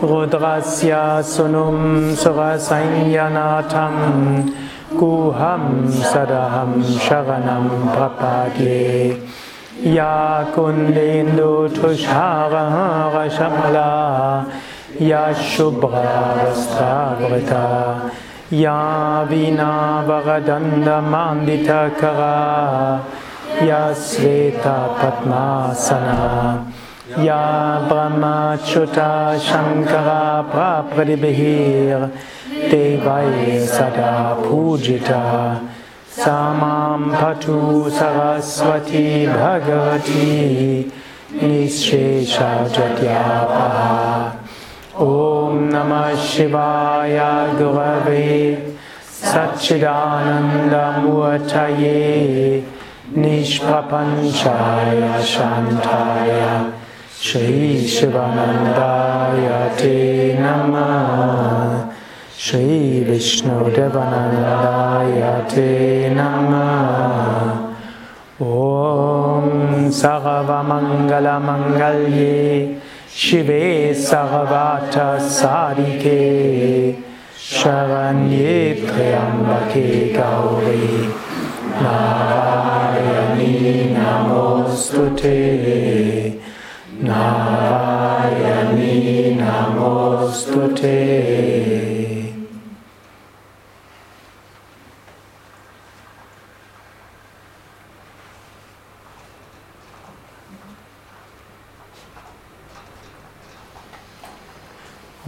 Rudrasya Sunum Surasanyanatam Guham Sadaham Sharanam Prapadye. Ya Kundendu Tushara Shamla Ya Shubra Vastavrita Ya Vina Varadanda Mandita Kara Ya Sveta Padmasana या मम च्युता शङ्करा परिभि ते वै सदा पूजिता। सा मां पटु सरस्वती भगवती निःशेषु गा ॐ नमः शिवायगवे सच्चिदानन्दमुचये निष्प्रपञ्चाय शन्थाय Shri Shivanandaya Te Namah Shri Vishnu Devanandaya Te Namah Om Sarvamangala Mangalye. Shive Sarvata Sadike Sharanye Triambake Gauri Narayani Namostute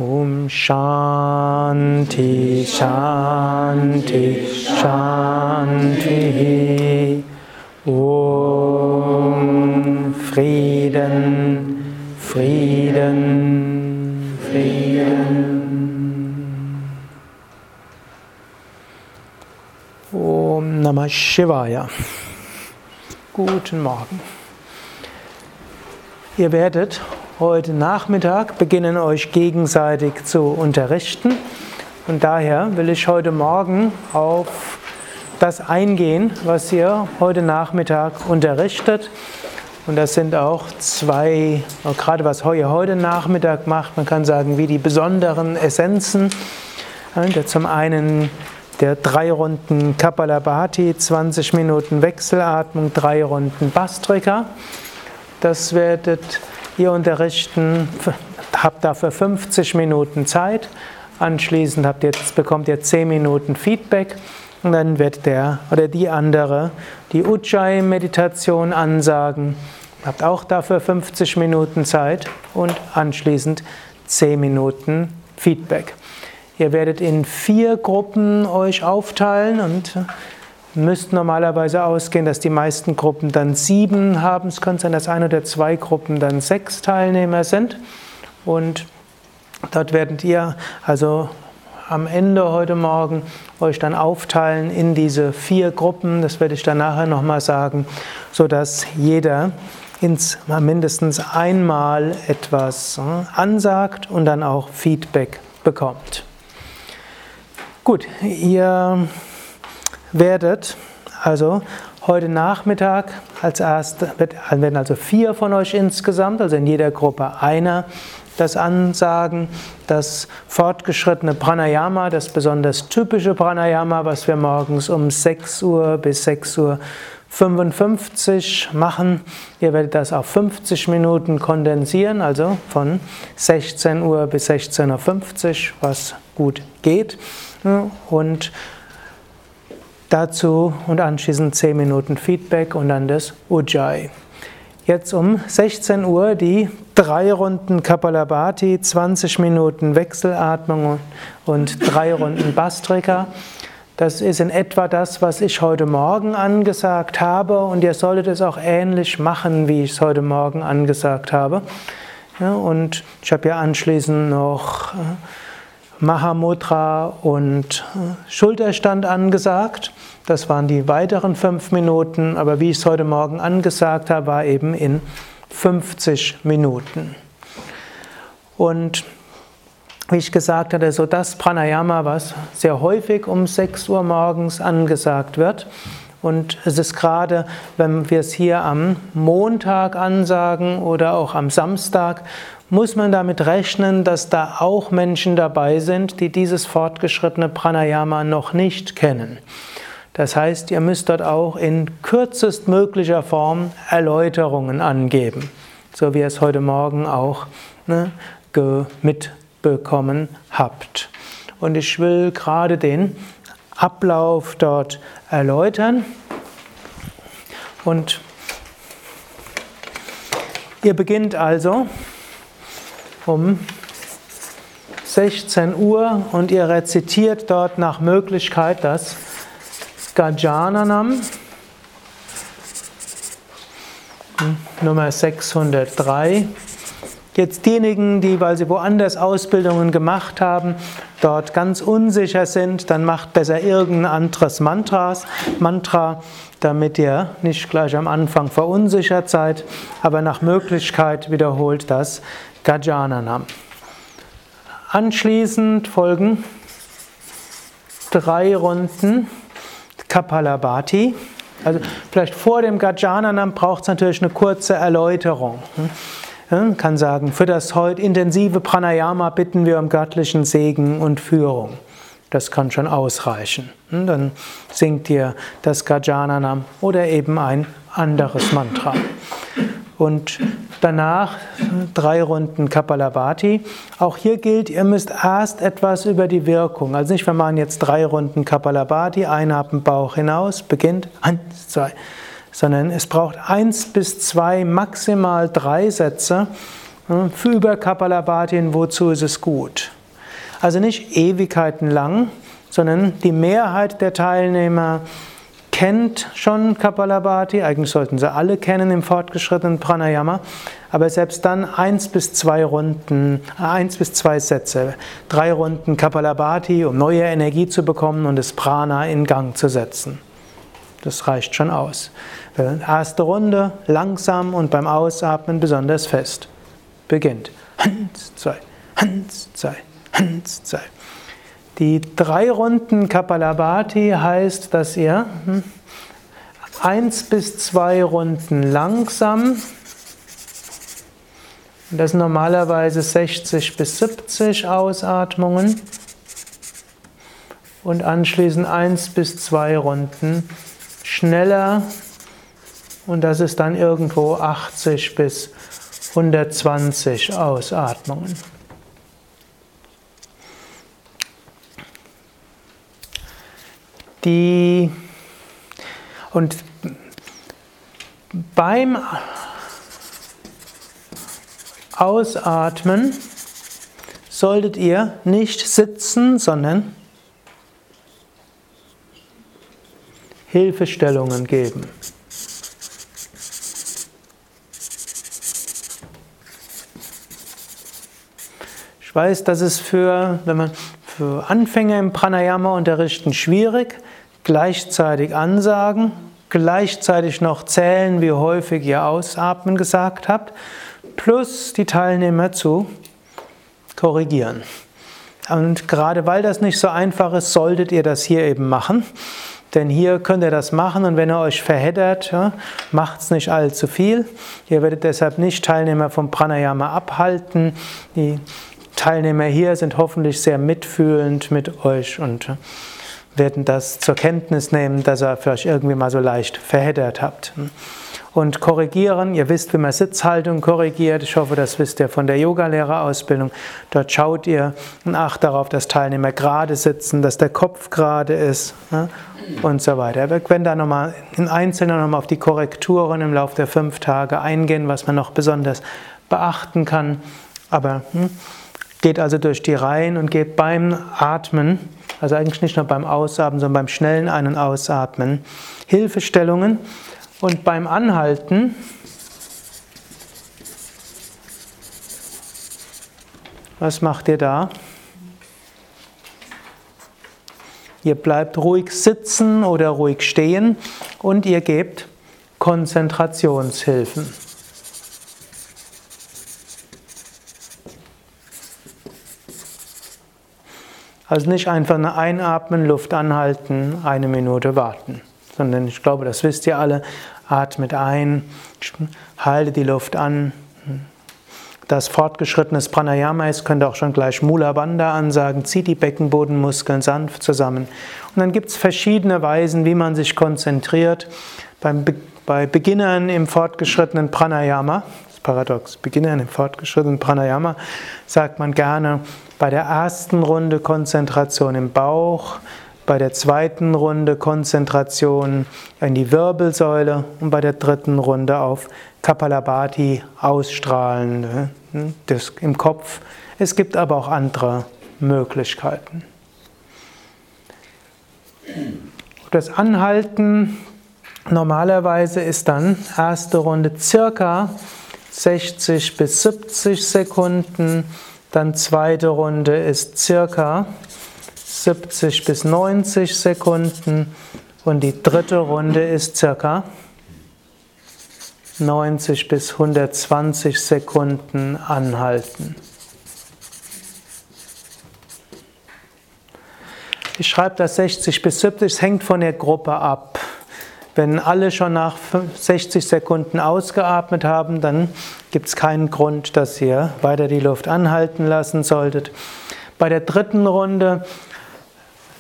Om Shanti Shanti Shanti. Om Frieden Frieden Frieden Om Namah Shivaya Guten Morgen Ihr werdet heute Nachmittag beginnen, euch gegenseitig zu unterrichten. Und daher will ich heute Morgen auf das eingehen, was ihr heute Nachmittag unterrichtet. Und das sind auch zwei, gerade was ihr heute Nachmittag macht, man kann sagen, wie die besonderen Essenzen. Zum einen der drei Runden Kapalabhati, 20 Minuten Wechselatmung, drei Runden Bastrika. Das werdet ihr unterrichten, habt dafür 50 Minuten Zeit. Anschließend habt ihr, bekommt ihr 10 Minuten Feedback und dann wird der oder die andere die Ujjayi-Meditation ansagen. Habt auch dafür 50 Minuten Zeit und anschließend 10 Minuten Feedback. Ihr werdet in vier Gruppen euch aufteilen und müsste normalerweise ausgehen, dass die meisten Gruppen dann sieben haben. Es könnte sein, dass eine oder zwei Gruppen dann sechs Teilnehmer sind. Und dort werdet ihr also am Ende heute Morgen euch dann aufteilen in diese vier Gruppen. Das werde ich dann nachher nochmal sagen, sodass jeder ins, mindestens einmal etwas hm, ansagt und dann auch Feedback bekommt. Gut, ihr werdet also heute Nachmittag als erste, werden also vier von euch insgesamt, also in jeder Gruppe einer, das ansagen, das fortgeschrittene Pranayama, das besonders typische Pranayama, was wir morgens um 6 Uhr bis 6 Uhr 55 machen. Ihr werdet das auf 50 Minuten kondensieren, also von 16 Uhr bis 16.50 Uhr, was gut geht. Und Dazu und anschließend 10 Minuten Feedback und dann das Ujjayi. Jetzt um 16 Uhr die drei Runden Kapalabhati, 20 Minuten Wechselatmung und drei Runden Bastrika. Das ist in etwa das, was ich heute Morgen angesagt habe und ihr solltet es auch ähnlich machen, wie ich es heute Morgen angesagt habe. Ja, und ich habe ja anschließend noch äh, Mahamudra und äh, Schulterstand angesagt. Das waren die weiteren fünf Minuten, aber wie ich es heute Morgen angesagt habe, war eben in 50 Minuten. Und wie ich gesagt hatte, so das Pranayama, was sehr häufig um 6 Uhr morgens angesagt wird. Und es ist gerade, wenn wir es hier am Montag ansagen oder auch am Samstag, muss man damit rechnen, dass da auch Menschen dabei sind, die dieses fortgeschrittene Pranayama noch nicht kennen. Das heißt, ihr müsst dort auch in kürzestmöglicher Form Erläuterungen angeben, so wie ihr es heute Morgen auch ne, mitbekommen habt. Und ich will gerade den Ablauf dort erläutern. Und ihr beginnt also um 16 Uhr und ihr rezitiert dort nach Möglichkeit das Gajananam, Nummer 603. Jetzt diejenigen, die, weil sie woanders Ausbildungen gemacht haben, dort ganz unsicher sind, dann macht besser irgendein anderes Mantras, Mantra, damit ihr nicht gleich am Anfang verunsichert seid, aber nach Möglichkeit wiederholt das Gajananam. Anschließend folgen drei Runden Kapalabhati. Also vielleicht vor dem Gajananam braucht es natürlich eine kurze Erläuterung. Man kann sagen, für das heute intensive Pranayama bitten wir um göttlichen Segen und Führung. Das kann schon ausreichen. Dann singt ihr das Gajananam oder eben ein anderes Mantra. Und danach drei Runden Kapalabhati. Auch hier gilt, ihr müsst erst etwas über die Wirkung. Also nicht, wir machen jetzt drei Runden Kapalabhati, einhaben Bauch hinaus, beginnt, eins, zwei sondern es braucht eins bis zwei, maximal drei Sätze für über Kapalabhati, wozu ist es gut. Also nicht Ewigkeiten lang, sondern die Mehrheit der Teilnehmer kennt schon Kapalabhati, eigentlich sollten sie alle kennen im fortgeschrittenen Pranayama, aber selbst dann eins bis zwei Runden, eins bis zwei Sätze, drei Runden Kapalabhati, um neue Energie zu bekommen und das Prana in Gang zu setzen. Das reicht schon aus. Erste Runde langsam und beim Ausatmen besonders fest. Beginnt. Eins, zwei, eins, zwei, eins, zwei. Die drei Runden Kapalabhati heißt, dass ihr hm, eins bis zwei Runden langsam, das sind normalerweise 60 bis 70 Ausatmungen, und anschließend eins bis zwei Runden schneller und das ist dann irgendwo 80 bis 120 Ausatmungen. Die und beim Ausatmen solltet ihr nicht sitzen, sondern Hilfestellungen geben. Ich weiß, das ist für, wenn man für Anfänger im Pranayama unterrichten schwierig. Gleichzeitig ansagen, gleichzeitig noch zählen, wie häufig ihr Ausatmen gesagt habt, plus die Teilnehmer zu korrigieren. Und gerade weil das nicht so einfach ist, solltet ihr das hier eben machen. Denn hier könnt ihr das machen und wenn ihr euch verheddert, ja, macht es nicht allzu viel. Ihr werdet deshalb nicht Teilnehmer vom Pranayama abhalten. Die Teilnehmer hier sind hoffentlich sehr mitfühlend mit euch und werden das zur Kenntnis nehmen, dass ihr vielleicht irgendwie mal so leicht verheddert habt und korrigieren. Ihr wisst, wie man Sitzhaltung korrigiert. Ich hoffe, das wisst ihr von der Yogalehrerausbildung. Dort schaut ihr und acht darauf, dass Teilnehmer gerade sitzen, dass der Kopf gerade ist und so weiter. Wir werden da nochmal in Einzelnen nochmal auf die Korrekturen im Laufe der fünf Tage eingehen, was man noch besonders beachten kann. Aber hm, geht also durch die Reihen und geht beim Atmen, also eigentlich nicht nur beim Ausatmen, sondern beim schnellen Ein- und Ausatmen, Hilfestellungen. Und beim Anhalten Was macht ihr da? Ihr bleibt ruhig sitzen oder ruhig stehen und ihr gebt Konzentrationshilfen. Also nicht einfach nur einatmen, Luft anhalten, eine Minute warten, sondern ich glaube, das wisst ihr alle, atmet ein, halte die Luft an. Das fortgeschrittenes Pranayama ist, könnt ihr auch schon gleich Mula Bandha ansagen, zieht die Beckenbodenmuskeln sanft zusammen. Und dann gibt es verschiedene Weisen, wie man sich konzentriert. Beim, bei Beginnern im fortgeschrittenen Pranayama, das ist paradox, Beginnern im fortgeschrittenen Pranayama, sagt man gerne, bei der ersten Runde Konzentration im Bauch, bei der zweiten Runde Konzentration in die Wirbelsäule und bei der dritten Runde auf Kapalabhati ausstrahlen hm, das im Kopf. Es gibt aber auch andere Möglichkeiten. Das Anhalten normalerweise ist dann erste Runde circa 60 bis 70 Sekunden dann zweite Runde ist circa 70 bis 90 Sekunden und die dritte Runde ist circa 90 bis 120 Sekunden anhalten. Ich schreibe das 60 bis 70, es hängt von der Gruppe ab. Wenn alle schon nach 60 Sekunden ausgeatmet haben, dann gibt es keinen Grund, dass ihr weiter die Luft anhalten lassen solltet. Bei der dritten Runde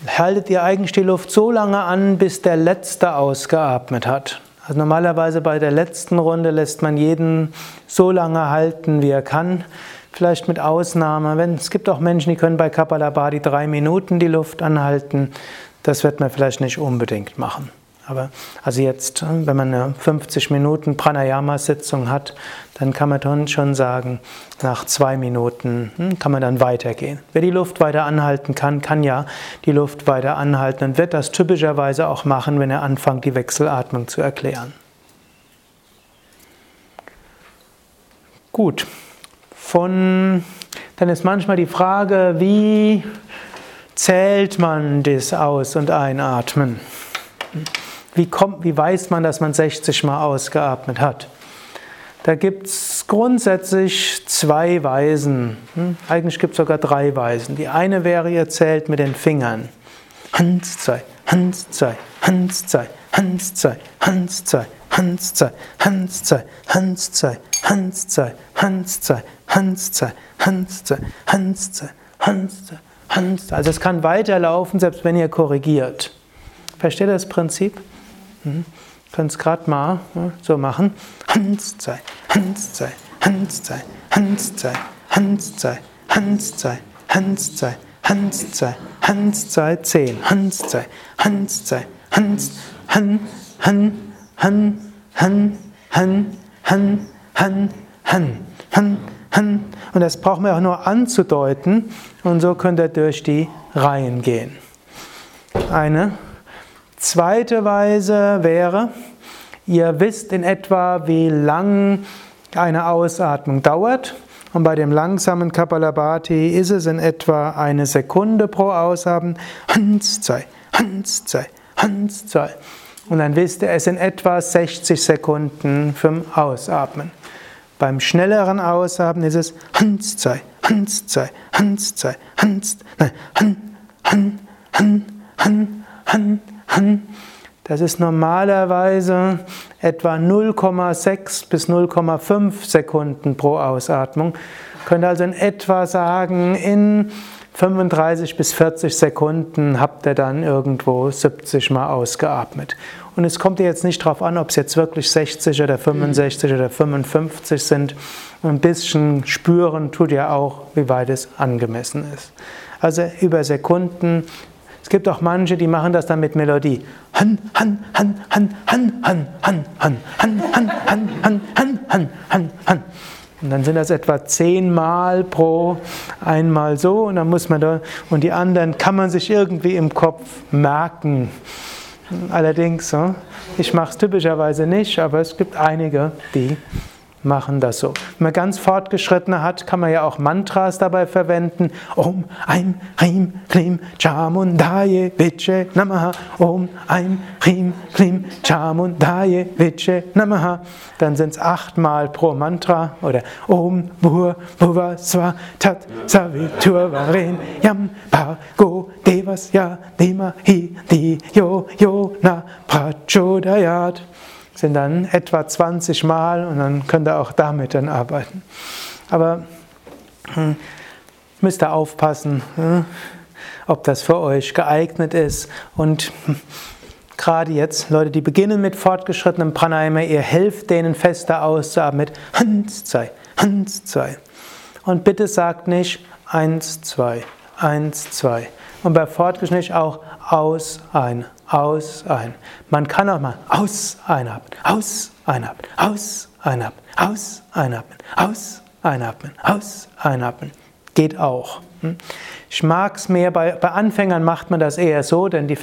haltet ihr eigentlich die Luft so lange an, bis der Letzte ausgeatmet hat. Also normalerweise bei der letzten Runde lässt man jeden so lange halten, wie er kann. Vielleicht mit Ausnahme, wenn es gibt auch Menschen, die können bei Kapalabhati drei Minuten die Luft anhalten. Das wird man vielleicht nicht unbedingt machen. Aber also jetzt, wenn man eine 50 Minuten Pranayama-Sitzung hat, dann kann man dann schon sagen, nach zwei Minuten hm, kann man dann weitergehen. Wer die Luft weiter anhalten kann, kann ja die Luft weiter anhalten und wird das typischerweise auch machen, wenn er anfängt, die Wechselatmung zu erklären. Gut. Von, dann ist manchmal die Frage, wie zählt man das Aus- und Einatmen? Wie, kommt, wie weiß man, dass man 60 Mal ausgeatmet hat? Da gibt es grundsätzlich zwei Weisen. Hm? Eigentlich gibt es sogar drei Weisen. Die eine wäre, ihr zählt mit den Fingern. Hans, zwei, Hans, zwei, Hans, zwei, Hans, zwei, Hans, zwei, Hans, zwei, Hans, zwei, Hans, zwei, Hans, zwei, Hans, zwei, Hans, zwei, Hans, zwei, Hans, zwei, Hans, zwei, Hans. Also es kann weiterlaufen, selbst wenn ihr korrigiert. Versteht ihr das Prinzip? Mhm. Könnt es gerade mal so machen. Hans, zwei, Hans, zwei, Hans, zwei, Hans, zwei, Hans, zwei, Hans, zwei, Hans, zwei, Hans, zwei, Hans, zwei, zehn, Hans, zwei, Hans, zwei, Hans, Han, Han, Han, Han, Han, Han, Han, Han, Han, Han. Und das brauchen wir auch nur anzudeuten. Und so könnt ihr durch die Reihen gehen. Eine Zweite Weise wäre, ihr wisst in etwa, wie lang eine Ausatmung dauert. Und bei dem langsamen Kapalabhati ist es in etwa eine Sekunde pro Ausatmen. Hans, zwei, Hans, zwei, Hans, zwei. Und dann wisst ihr, es sind etwa 60 Sekunden vom Ausatmen. Beim schnelleren Ausatmen ist es Hans, zwei, Hans, zwei, Hans, zwei, Hans, nein, Han, Han, Han, Han, Han, das ist normalerweise etwa 0,6 bis 0,5 Sekunden pro Ausatmung. Könnt also in etwa sagen, in 35 bis 40 Sekunden habt ihr dann irgendwo 70 Mal ausgeatmet. Und es kommt jetzt nicht darauf an, ob es jetzt wirklich 60 oder 65 oder 55 sind. Ein bisschen spüren tut ihr auch, wie weit es angemessen ist. Also über Sekunden gibt auch manche, die machen das dann mit Melodie. Han, han, han, han, han, han, han, han, han, han, han, han, han, han, han, han. Und dann sind das etwa zehnmal pro einmal so und dann muss man da und die anderen kann man sich irgendwie im Kopf merken. Allerdings, ich mache es typischerweise nicht, aber es gibt einige, die machen das so. Wenn man ganz fortgeschrittene hat, kann man ja auch Mantras dabei verwenden. Om Aim Hrim Klim Chamundaye Viche Namaha. Om Aim Hrim Klim Chamundaye Viche Namaha. Dann sind es achtmal pro Mantra oder Om Bhur Bhuva Swa Tat Savitur Varen Yam Go Devas Ya Dima Hi Di Yo Yo Na Prachodayat sind dann etwa 20 Mal und dann könnt ihr auch damit dann arbeiten. Aber hm, müsst ihr aufpassen, hm, ob das für euch geeignet ist. Und hm, gerade jetzt, Leute, die beginnen mit fortgeschrittenem Pranayama, ihr helft denen fester auszuatmen mit Hans, zwei, Hans, zwei. Und bitte sagt nicht eins, zwei, eins, zwei. Und bei fortgeschritten auch aus, ein, aus, ein. Man kann auch mal aus, einatmen, aus, einatmen, aus, einatmen, aus, einatmen, aus, einatmen, aus, einatmen. Geht auch. Hm? Ich mag es mehr, bei, bei Anfängern macht man das eher so, denn die,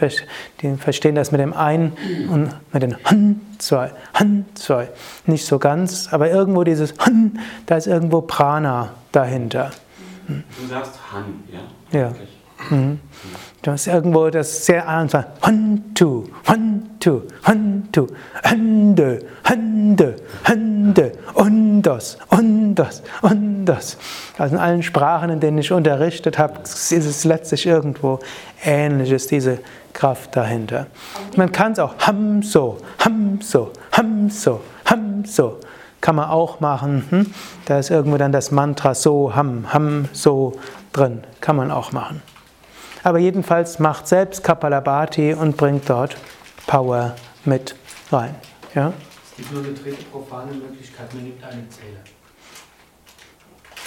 die verstehen das mit dem Ein und mit den Han, zwei, Han, zwei. Nicht so ganz, aber irgendwo dieses Han, da ist irgendwo Prana dahinter. Hm? Du sagst Han, ja? Ja. Mhm. Du hast irgendwo das sehr einfach. Two, one, two, Hände, Hände, Hände, und das, und das, und das. Also in allen Sprachen, in denen ich unterrichtet habe, ist es letztlich irgendwo ähnliches, diese Kraft dahinter. Man kann es auch ham so, ham so, ham so, ham so. Kann man auch machen. Hm? Da ist irgendwo dann das Mantra so, ham, ham, so drin. Kann man auch machen. Aber jedenfalls macht selbst Kapalabhati und bringt dort Power mit rein. Ja? Es gibt nur eine dritte profane Möglichkeit, man nimmt einen Zähler.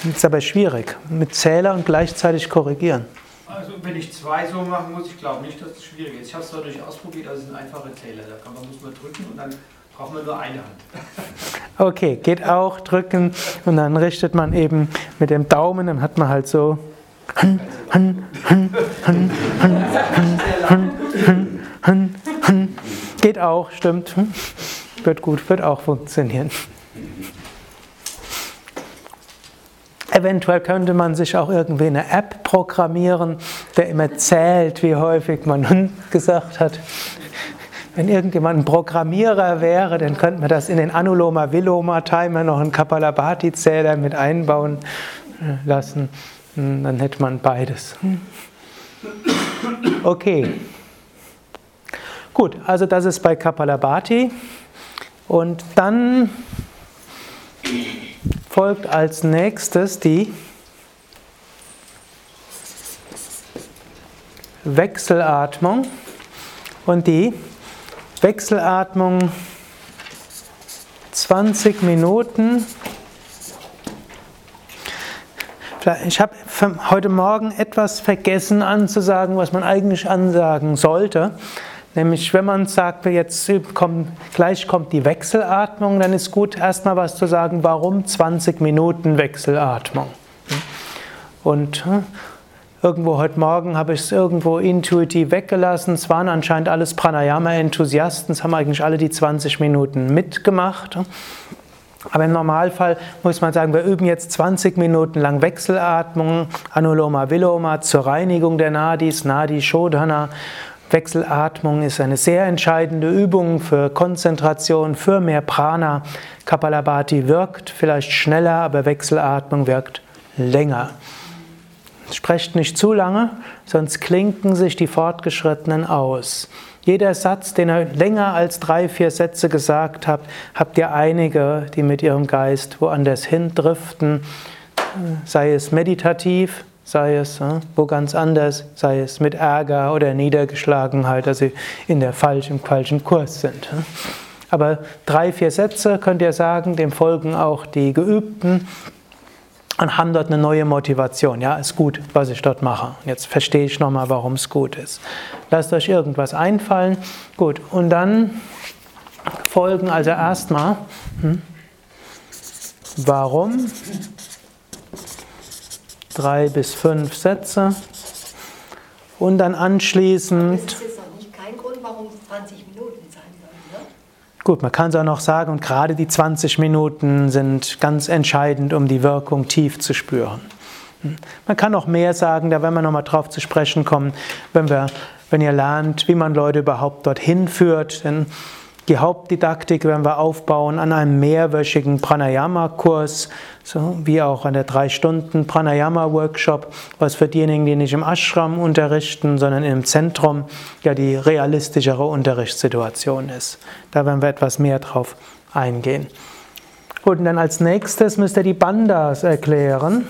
Das ist aber schwierig, mit Zähler und gleichzeitig korrigieren. Also wenn ich zwei so machen muss, ich glaube nicht, dass es schwierig ist. Ich habe es dadurch ausprobiert, also es sind einfache Zähler. Da kann man, muss man drücken und dann braucht man nur eine Hand. Okay, geht auch, drücken und dann richtet man eben mit dem Daumen, dann hat man halt so Geht auch, stimmt. Wird gut, wird auch funktionieren. Eventuell könnte man sich auch irgendwie eine App programmieren, der immer zählt, wie häufig man gesagt hat. Wenn irgendjemand ein Programmierer wäre, dann könnte man das in den Anuloma Viloma Timer noch einen Kapalabhati Zähler mit einbauen lassen. Hm, dann hätte man beides. Okay. Gut, also das ist bei Kapalabhati. Und dann folgt als nächstes die Wechselatmung. Und die Wechselatmung 20 Minuten ich habe heute Morgen etwas vergessen anzusagen, was man eigentlich ansagen sollte. Nämlich, wenn man sagt, jetzt kommt, gleich kommt die Wechselatmung, dann ist gut, erstmal was zu sagen, warum 20 Minuten Wechselatmung. Und hm, irgendwo heute Morgen habe ich es irgendwo intuitiv weggelassen. Es waren anscheinend alles Pranayama-Enthusiasten, es haben eigentlich alle die 20 Minuten mitgemacht. Aber im Normalfall muss man sagen, wir üben jetzt 20 Minuten lang Wechselatmung, Anuloma Viloma zur Reinigung der Nadis, Nadi Shodhana. Wechselatmung ist eine sehr entscheidende Übung für Konzentration, für mehr Prana. Kapalabhati wirkt vielleicht schneller, aber Wechselatmung wirkt länger. Sprecht nicht zu lange, sonst klinken sich die Fortgeschrittenen aus. Jeder Satz, den ihr länger als drei, vier Sätze gesagt habt, habt ihr einige, die mit ihrem Geist woanders hindriften, sei es meditativ, sei es äh, wo ganz anders, sei es mit Ärger oder Niedergeschlagenheit, dass sie in der falschen, falschen Kurs sind. Aber drei, vier Sätze könnt ihr sagen, dem folgen auch die Geübten und haben dort eine neue Motivation. Ja, ist gut, was ich dort mache. Jetzt verstehe ich nochmal, warum es gut ist. Lasst euch irgendwas einfallen. Gut, und dann folgen also erstmal, hm, warum? Drei bis fünf Sätze. Und dann anschließend. Das ist jetzt noch nicht kein Grund, warum es 20 Minuten? Gut, man kann es auch noch sagen, und gerade die 20 Minuten sind ganz entscheidend, um die Wirkung tief zu spüren. Hm. Man kann auch mehr sagen, da werden wir nochmal drauf zu sprechen kommen, wenn, wir, wenn ihr lernt, wie man Leute überhaupt dorthin führt. Denn die Hauptdidaktik werden wir aufbauen an einem mehrwöchigen Pranayama-Kurs, so wie auch an der drei Stunden Pranayama-Workshop, was für diejenigen, die nicht im Ashram unterrichten, sondern im Zentrum ja die realistischere Unterrichtssituation ist. Da werden wir etwas mehr drauf eingehen. Gut, und dann als nächstes müsst ihr die Bandas erklären.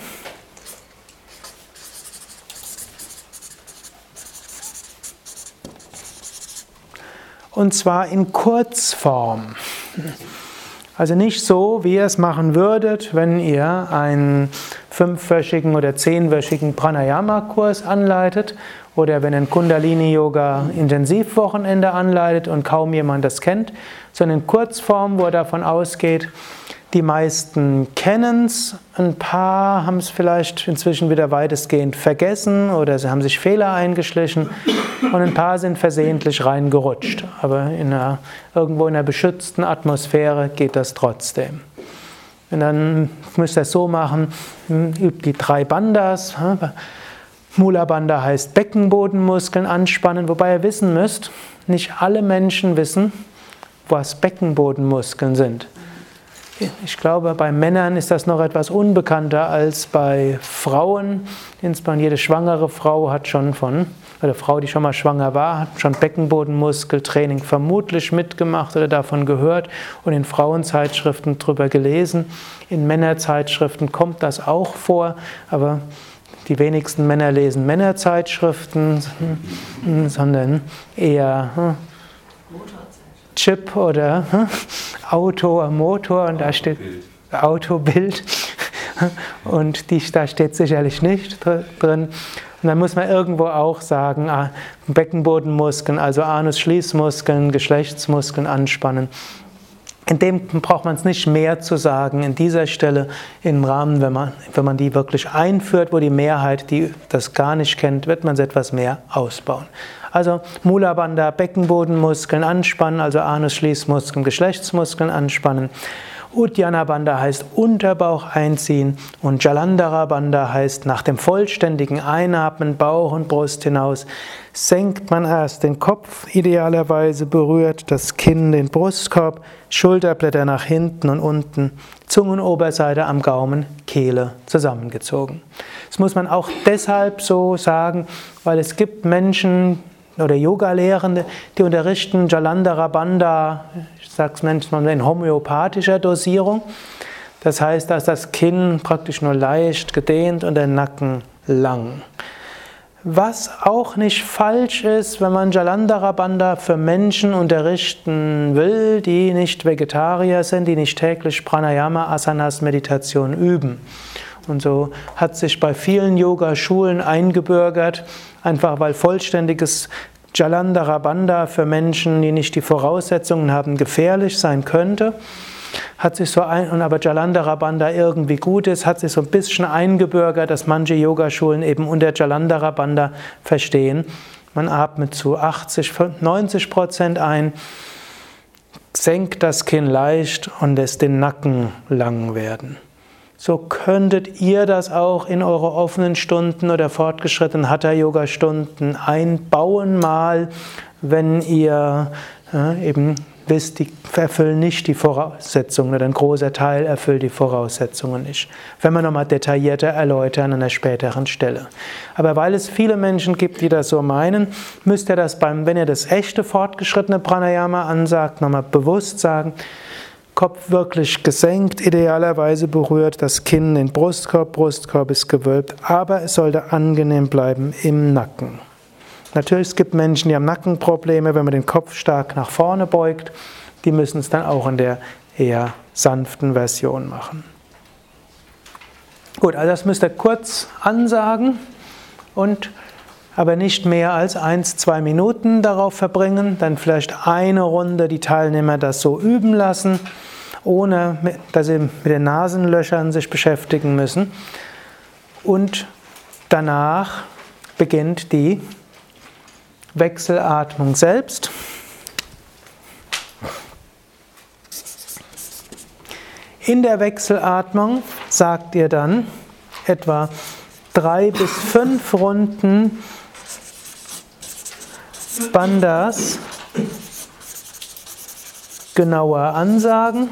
Und zwar in Kurzform. Also nicht so, wie ihr es machen würdet, wenn ihr einen fünfwöchigen oder zehnwöchigen Pranayama-Kurs anleitet oder wenn ein Kundalini-Yoga-Intensivwochenende anleitet und kaum jemand das kennt, sondern in Kurzform, wo er davon ausgeht, die meisten kennen es, ein paar haben es vielleicht inzwischen wieder weitestgehend vergessen oder sie haben sich Fehler eingeschlichen und ein paar sind versehentlich reingerutscht. Aber in einer, irgendwo in einer beschützten Atmosphäre geht das trotzdem. Und dann müsst ihr es so machen, übt die drei Bandas. Mula Bandha heißt Beckenbodenmuskeln anspannen, wobei ihr wissen müsst, nicht alle Menschen wissen, was Beckenbodenmuskeln sind. Ich glaube, bei Männern ist das noch etwas unbekannter als bei Frauen. Insbesondere jede schwangere Frau hat schon von, oder Frau, die schon mal schwanger war, hat schon Beckenbodenmuskeltraining vermutlich mitgemacht oder davon gehört und in Frauenzeitschriften drüber gelesen. In Männerzeitschriften kommt das auch vor, aber die wenigsten Männer lesen Männerzeitschriften, sondern eher hm, Chip oder hm, Auto, Motor und da steht Autobild und die, da steht sicherlich nicht drin. Und dann muss man irgendwo auch sagen, ah, Beckenbodenmuskeln, also Anus-Schließmuskeln, Geschlechtsmuskeln anspannen. In dem braucht man es nicht mehr zu sagen. In dieser Stelle im Rahmen, wenn man, wenn man die wirklich einführt, wo die Mehrheit die das gar nicht kennt, wird man es etwas mehr ausbauen. Also Mula Bandha, Beckenbodenmuskeln anspannen, also Anus-Schließmuskeln, Geschlechtsmuskeln anspannen. Uddiyana Bandha heißt Unterbauch einziehen und Jalandhara Bandha heißt nach dem vollständigen Einatmen Bauch und Brust hinaus senkt man erst den Kopf, idealerweise berührt das Kinn den Brustkorb, Schulterblätter nach hinten und unten, Zungenoberseite am Gaumen, Kehle zusammengezogen. Das muss man auch deshalb so sagen, weil es gibt Menschen, oder Yoga-Lehrende, die unterrichten Jalandhara Bandha, ich sage es manchmal in homöopathischer Dosierung. Das heißt, dass das Kinn praktisch nur leicht gedehnt und der Nacken lang. Was auch nicht falsch ist, wenn man Jalandhara Bandha für Menschen unterrichten will, die nicht Vegetarier sind, die nicht täglich Pranayama Asanas Meditation üben. Und so hat sich bei vielen Yoga-Schulen eingebürgert, einfach weil vollständiges Jalandhara Bandha für Menschen, die nicht die Voraussetzungen haben, gefährlich sein könnte. Hat sich so ein, und aber Jalandhara Bandha irgendwie gut ist, hat sich so ein bisschen eingebürgert, dass manche Yogaschulen eben unter Jalandhara Bandha verstehen. Man atmet zu 80, 90 Prozent ein, senkt das Kinn leicht und lässt den Nacken lang werden so könntet ihr das auch in eure offenen Stunden oder fortgeschrittenen Hatha-Yoga-Stunden einbauen, mal, wenn ihr äh, eben wisst, die erfüllen nicht die Voraussetzungen oder ein großer Teil erfüllt die Voraussetzungen nicht. Wenn wir nochmal detaillierter erläutern an einer späteren Stelle. Aber weil es viele Menschen gibt, die das so meinen, müsst ihr das beim, wenn ihr das echte fortgeschrittene Pranayama ansagt, nochmal bewusst sagen, Kopf wirklich gesenkt, idealerweise berührt das Kinn den Brustkorb, Brustkorb ist gewölbt, aber es sollte angenehm bleiben im Nacken. Natürlich, es gibt Menschen, die haben Nackenprobleme, wenn man den Kopf stark nach vorne beugt. Die müssen es dann auch in der eher sanften Version machen. Gut, also das müsst ihr kurz ansagen und aber nicht mehr als eins, zwei Minuten darauf verbringen, dann vielleicht eine Runde die Teilnehmer das so üben lassen, ohne dass sie mit den Nasenlöchern sich beschäftigen müssen. Und danach beginnt die Wechselatmung selbst. In der Wechselatmung sagt ihr dann etwa drei bis fünf Runden Bandas genauer ansagen.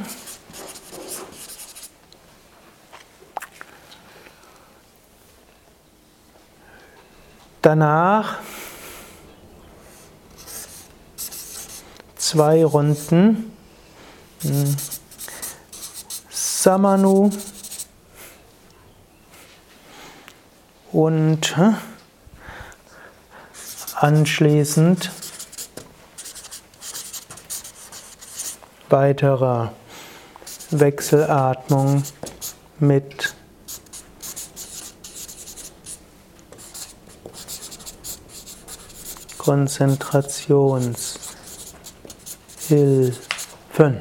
Danach zwei Runden. Hm, Samanu und anschließend weiterer Wechselatmung mit Konzentrationshilfen.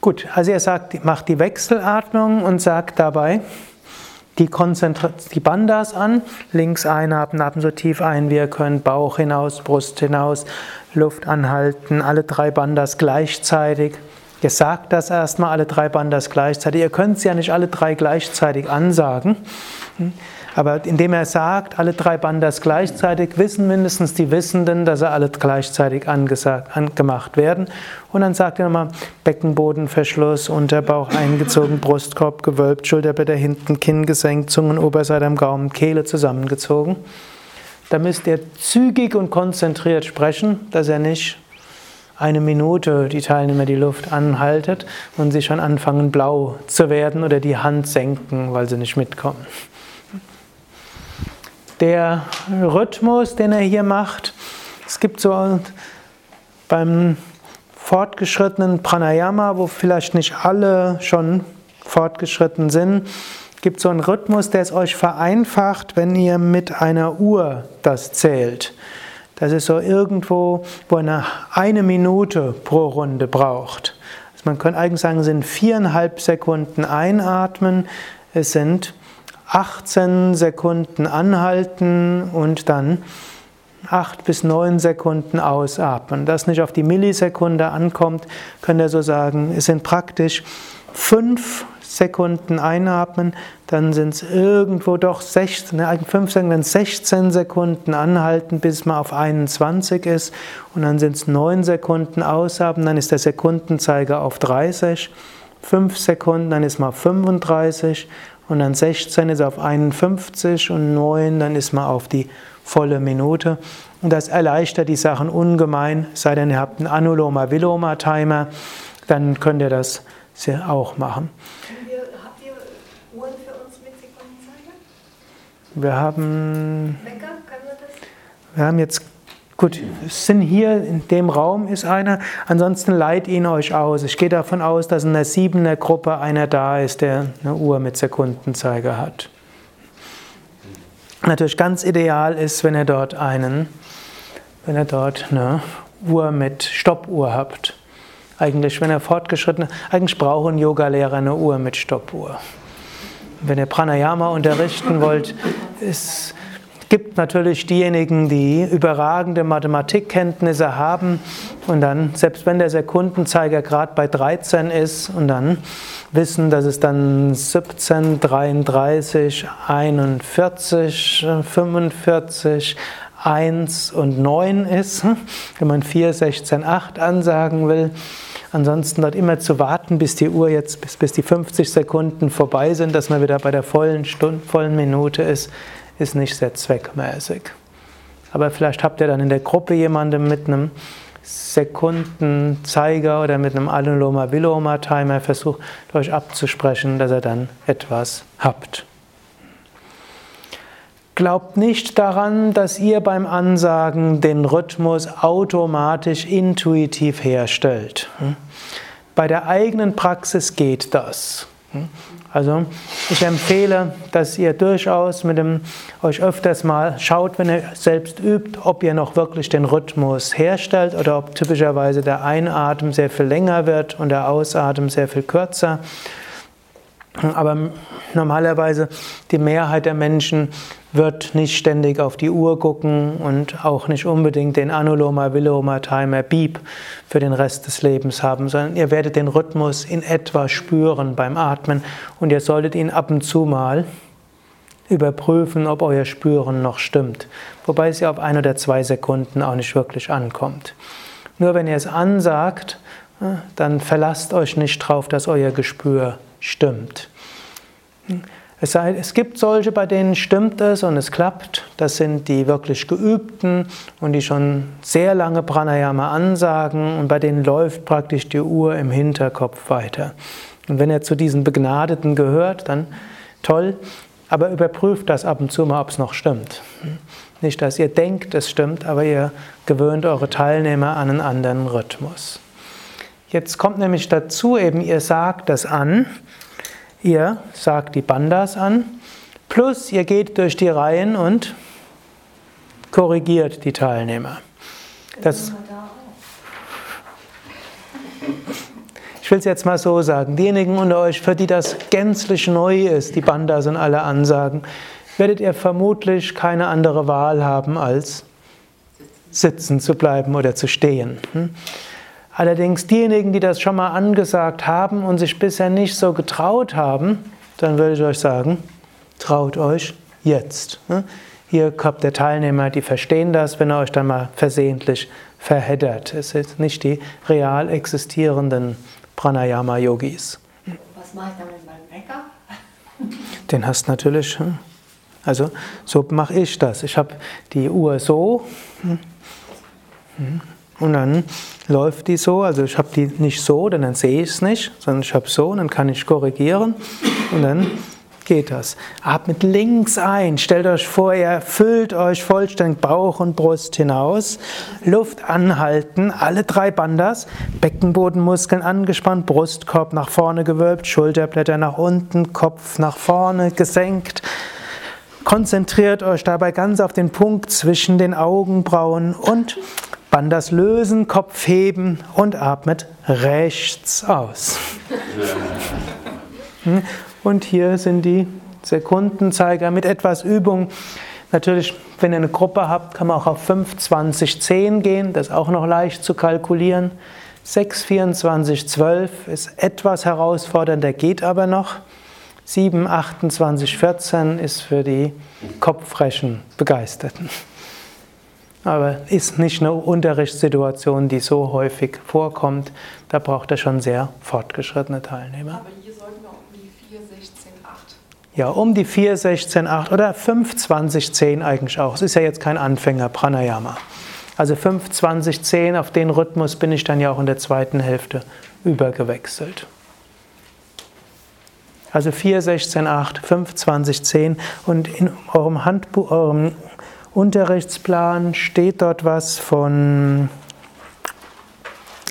Gut, also er sagt, macht die Wechselatmung und sagt dabei die, die Bandas an, links einatmen, atmen so tief ein, wie ihr könnt, Bauch hinaus, Brust hinaus, Luft anhalten, alle drei Bandas gleichzeitig. Ihr sagt das erstmal, alle drei Bandas gleichzeitig. Ihr könnt es ja nicht alle drei gleichzeitig ansagen. Aber indem er sagt, alle drei Bandas gleichzeitig, wissen mindestens die Wissenden, dass sie alle gleichzeitig angesagt, angemacht werden. Und dann sagt er nochmal Beckenbodenverschluss, Unterbauch eingezogen, Brustkorb gewölbt, Schulterblätter hinten, Kinn gesenkt, Zungenoberseite am Gaumen, Kehle zusammengezogen. Da müsst ihr zügig und konzentriert sprechen, dass er nicht eine Minute die Teilnehmer die Luft anhaltet und sie schon anfangen blau zu werden oder die Hand senken, weil sie nicht mitkommen. Der Rhythmus, den er hier macht, es gibt so beim fortgeschrittenen Pranayama, wo vielleicht nicht alle schon fortgeschritten sind, gibt so einen Rhythmus, der es euch vereinfacht, wenn ihr mit einer Uhr das zählt. Das ist so irgendwo, wo ihr eine Minute pro Runde braucht. Also man könnte eigentlich sagen, es sind viereinhalb Sekunden einatmen, es sind 18 Sekunden anhalten und dann 8 bis 9 Sekunden ausatmen. Das nicht auf die Millisekunde ankommt, könnt ihr so sagen, es sind praktisch 5 Sekunden einatmen, dann sind es irgendwo doch 16, 5 Sekunden, 16 Sekunden anhalten, bis man auf 21 ist. Und dann sind es 9 Sekunden ausatmen, dann ist der Sekundenzeiger auf 30, 5 Sekunden, dann ist man auf 35 und dann 16 ist auf 51 und 9, dann ist man auf die volle Minute. Und das erleichtert die Sachen ungemein, sei denn ihr habt einen Anuloma-Viloma-Timer, dann könnt ihr das auch machen. Wir haben, wir haben jetzt, gut, sind hier in dem Raum ist einer, ansonsten leiht ihn euch aus. Ich gehe davon aus, dass in der siebener Gruppe einer da ist, der eine Uhr mit Sekundenzeiger hat. Natürlich ganz ideal ist, wenn ihr dort einen, wenn ihr dort eine Uhr mit Stoppuhr habt. Eigentlich, wenn ihr fortgeschritten, eigentlich brauchen Yogalehrer eine Uhr mit Stoppuhr. Wenn ihr Pranayama unterrichten wollt, es gibt natürlich diejenigen, die überragende Mathematikkenntnisse haben und dann, selbst wenn der Sekundenzeiger gerade bei 13 ist und dann wissen, dass es dann 17, 33, 41, 45, 1 und 9 ist, wenn man 4, 16, 8 ansagen will. Ansonsten dort immer zu warten, bis die Uhr jetzt, bis, bis die 50 Sekunden vorbei sind, dass man wieder bei der vollen Stunde, vollen Minute ist, ist nicht sehr zweckmäßig. Aber vielleicht habt ihr dann in der Gruppe jemanden mit einem Sekundenzeiger oder mit einem Anuloma-Viloma-Timer versucht euch abzusprechen, dass ihr dann etwas habt. Glaubt nicht daran, dass ihr beim Ansagen den Rhythmus automatisch intuitiv herstellt. Bei der eigenen Praxis geht das. Also ich empfehle, dass ihr durchaus mit dem euch öfters mal schaut, wenn ihr selbst übt, ob ihr noch wirklich den Rhythmus herstellt oder ob typischerweise der Einatmen sehr viel länger wird und der Ausatmen sehr viel kürzer. Aber normalerweise die Mehrheit der Menschen wird nicht ständig auf die Uhr gucken und auch nicht unbedingt den Anuloma Viloma Timer Beep für den Rest des Lebens haben, sondern ihr werdet den Rhythmus in etwa spüren beim Atmen und ihr solltet ihn ab und zu mal überprüfen, ob euer Spüren noch stimmt. Wobei es ja auf ein oder zwei Sekunden auch nicht wirklich ankommt. Nur wenn ihr es ansagt, dann verlasst euch nicht drauf, dass euer Gespür stimmt. Es, sei, es gibt solche, bei denen stimmt es und es klappt. Das sind die wirklich geübten und die schon sehr lange Pranayama ansagen und bei denen läuft praktisch die Uhr im Hinterkopf weiter. Und wenn ihr zu diesen Begnadeten gehört, dann toll, aber überprüft das ab und zu mal, ob es noch stimmt. Nicht, dass ihr denkt, es stimmt, aber ihr gewöhnt eure Teilnehmer an einen anderen Rhythmus. Jetzt kommt nämlich dazu eben, ihr sagt das an, ihr sagt die Bandas an, plus ihr geht durch die Reihen und korrigiert die Teilnehmer. Das, ich will es jetzt mal so sagen, diejenigen unter euch, für die das gänzlich neu ist, die Bandas und alle Ansagen, werdet ihr vermutlich keine andere Wahl haben, als sitzen zu bleiben oder zu stehen. Hm? Allerdings diejenigen, die das schon mal angesagt haben und sich bisher nicht so getraut haben, dann würde ich euch sagen, traut euch jetzt. Ne? Hier habt ihr Teilnehmer, die verstehen das, wenn ihr euch dann mal versehentlich verheddert. Es sind nicht die real existierenden Pranayama-Yogis. Was mache ich dann mit meinem Wecker? Den hast du natürlich. Hm? Also so mache ich das. Ich habe die Uhr so. Und dann läuft die so, also ich habe die nicht so, denn dann sehe ich es nicht, sondern ich habe so und dann kann ich korrigieren. Und dann geht das. Atmet links ein, stellt euch vor, ihr füllt euch vollständig Bauch und Brust hinaus, Luft anhalten, alle drei Bandas, Beckenbodenmuskeln angespannt, Brustkorb nach vorne gewölbt, Schulterblätter nach unten, Kopf nach vorne gesenkt. Konzentriert euch dabei ganz auf den Punkt zwischen den Augenbrauen und Bandas lösen, Kopf heben und atmet rechts aus. Hm? Und hier sind die Sekundenzeiger mit etwas Übung. Natürlich, wenn ihr eine Gruppe habt, kann man auch auf 5, 20, 10 gehen. Das ist auch noch leicht zu kalkulieren. 6, 24, 12 ist etwas herausfordernder, geht aber noch. 7, 28, 14 ist für die kopfrechen Begeisterten aber ist nicht eine Unterrichtssituation, die so häufig vorkommt. Da braucht er schon sehr fortgeschrittene Teilnehmer. Aber hier sollten wir um die 4, 16, 8. Ja, um die 4, 16, 8 oder 5, 20, 10 eigentlich auch. Es ist ja jetzt kein Anfänger Pranayama. Also 5, 20, 10, auf den Rhythmus bin ich dann ja auch in der zweiten Hälfte übergewechselt. Also 4, 16, 8, 5, 20, 10 und in eurem Handbuch, eurem Unterrichtsplan steht dort was von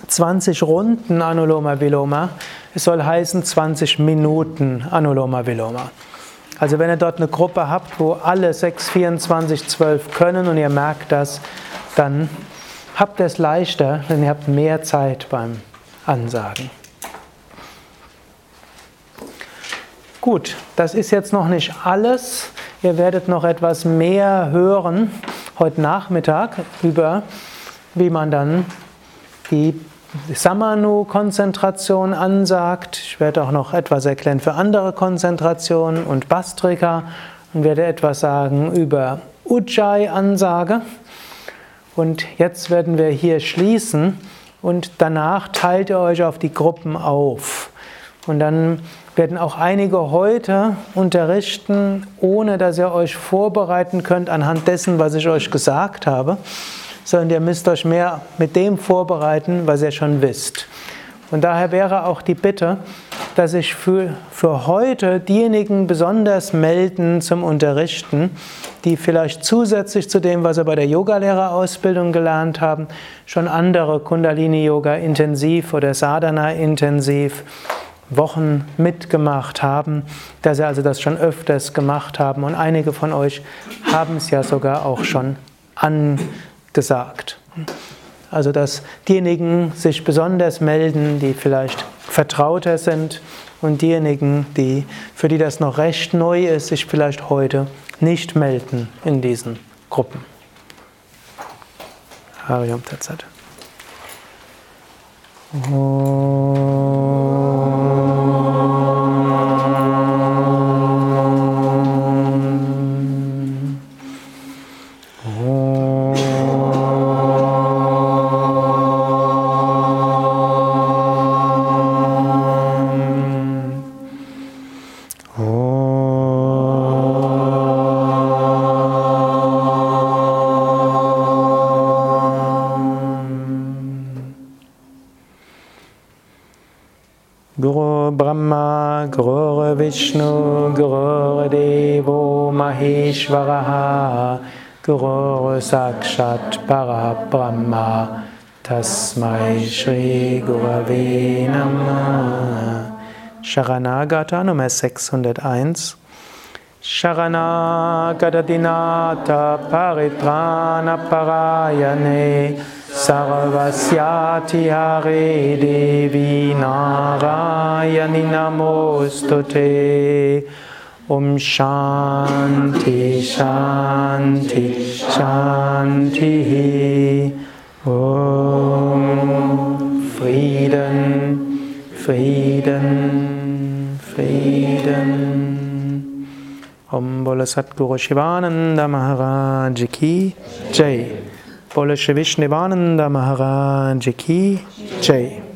20 Runden Anuloma Viloma. Es soll heißen 20 Minuten Anuloma Viloma. Also wenn ihr dort eine Gruppe habt, wo alle 6, 24, 12 können und ihr merkt das, dann habt ihr es leichter, denn ihr habt mehr Zeit beim Ansagen. Gut, das ist jetzt noch nicht alles. Ihr werdet noch etwas mehr hören heute Nachmittag über, wie man dann die Samanu-Konzentration ansagt. Ich werde auch noch etwas erklären für andere Konzentrationen und Bastrika und werde etwas sagen über Ujjayi-Ansage. Und jetzt werden wir hier schließen und danach teilt ihr euch auf die Gruppen auf. Und dann werden auch einige heute unterrichten, ohne dass ihr euch vorbereiten könnt anhand dessen, was ich euch gesagt habe, sondern ihr müsst euch mehr mit dem vorbereiten, was ihr schon wisst. Und daher wäre auch die Bitte, dass sich für, für heute diejenigen besonders melden zum Unterrichten, die vielleicht zusätzlich zu dem, was sie bei der Yogalehrerausbildung gelernt haben, schon andere Kundalini-Yoga intensiv oder Sadhana intensiv Wochen mitgemacht haben, dass sie also das schon öfters gemacht haben und einige von euch haben es ja sogar auch schon angesagt. Also dass diejenigen sich besonders melden, die vielleicht vertrauter sind Und diejenigen, die, für die das noch recht neu ist, sich vielleicht heute nicht melden in diesen Gruppen. Hariam Tatsat. Guru Brahma, Guru Vishnu, Guru Devo Maheshwaraha, Guru Sakshat Parabrahma, Tasmai Shri Gurave Namah. Sharanagata Nummer 601 Sharanagata Dinata Paritrana Parayane Sarvasyati Hare Devi Narayani Namostute. Om Shanti Shanti Shanti. Om Frieden Frieden Frieden. Om Bola Satguru Shivananda Maharaj Ki Jai Bole Vishnivananda Maharaj Ki Jai